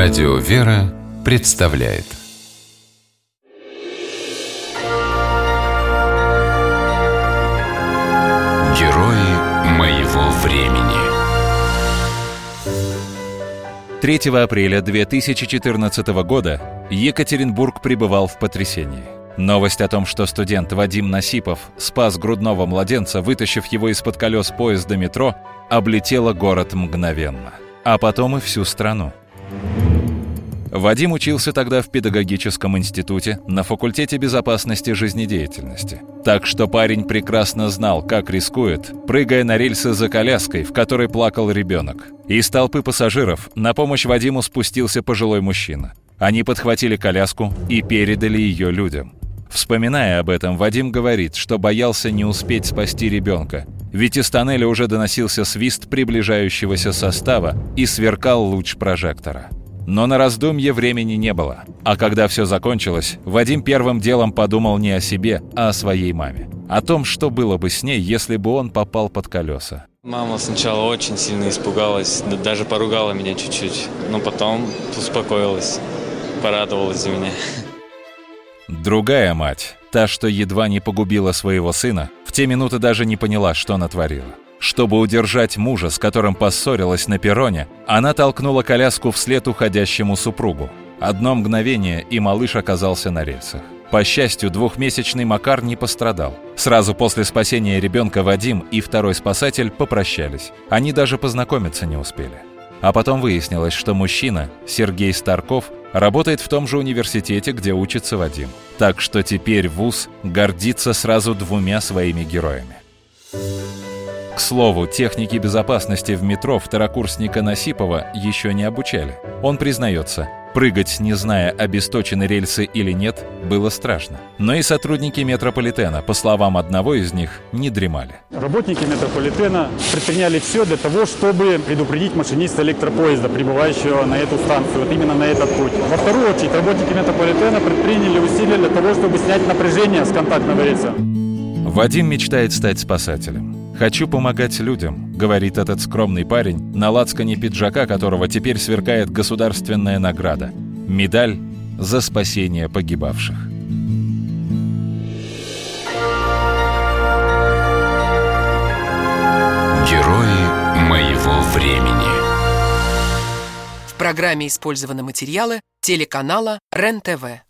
Радио «Вера» представляет Герои моего времени 3 апреля 2014 года Екатеринбург пребывал в потрясении. Новость о том, что студент Вадим Насипов спас грудного младенца, вытащив его из-под колес поезда метро, облетела город мгновенно. А потом и всю страну. Вадим учился тогда в педагогическом институте на факультете безопасности жизнедеятельности. Так что парень прекрасно знал, как рискует, прыгая на рельсы за коляской, в которой плакал ребенок. Из толпы пассажиров на помощь Вадиму спустился пожилой мужчина. Они подхватили коляску и передали ее людям. Вспоминая об этом, Вадим говорит, что боялся не успеть спасти ребенка, ведь из тоннеля уже доносился свист приближающегося состава и сверкал луч прожектора. Но на раздумье времени не было. А когда все закончилось, Вадим первым делом подумал не о себе, а о своей маме. О том, что было бы с ней, если бы он попал под колеса. Мама сначала очень сильно испугалась, даже поругала меня чуть-чуть, но потом успокоилась, порадовалась за меня. Другая мать, та, что едва не погубила своего сына, в те минуты даже не поняла, что натворила. Чтобы удержать мужа, с которым поссорилась на перроне, она толкнула коляску вслед уходящему супругу. Одно мгновение, и малыш оказался на рельсах. По счастью, двухмесячный Макар не пострадал. Сразу после спасения ребенка Вадим и второй спасатель попрощались. Они даже познакомиться не успели. А потом выяснилось, что мужчина, Сергей Старков, работает в том же университете, где учится Вадим. Так что теперь ВУЗ гордится сразу двумя своими героями. К слову, техники безопасности в метро второкурсника Насипова еще не обучали. Он признается, прыгать, не зная, обесточены рельсы или нет, было страшно. Но и сотрудники метрополитена, по словам одного из них, не дремали. Работники метрополитена предприняли все для того, чтобы предупредить машиниста электропоезда, прибывающего на эту станцию, вот именно на этот путь. Во вторую очередь, работники метрополитена предприняли усилия для того, чтобы снять напряжение с контактного рельса. Вадим мечтает стать спасателем. «Хочу помогать людям», — говорит этот скромный парень, на лацкане пиджака которого теперь сверкает государственная награда — медаль за спасение погибавших. Герои моего времени В программе использованы материалы телеканала РЕН-ТВ.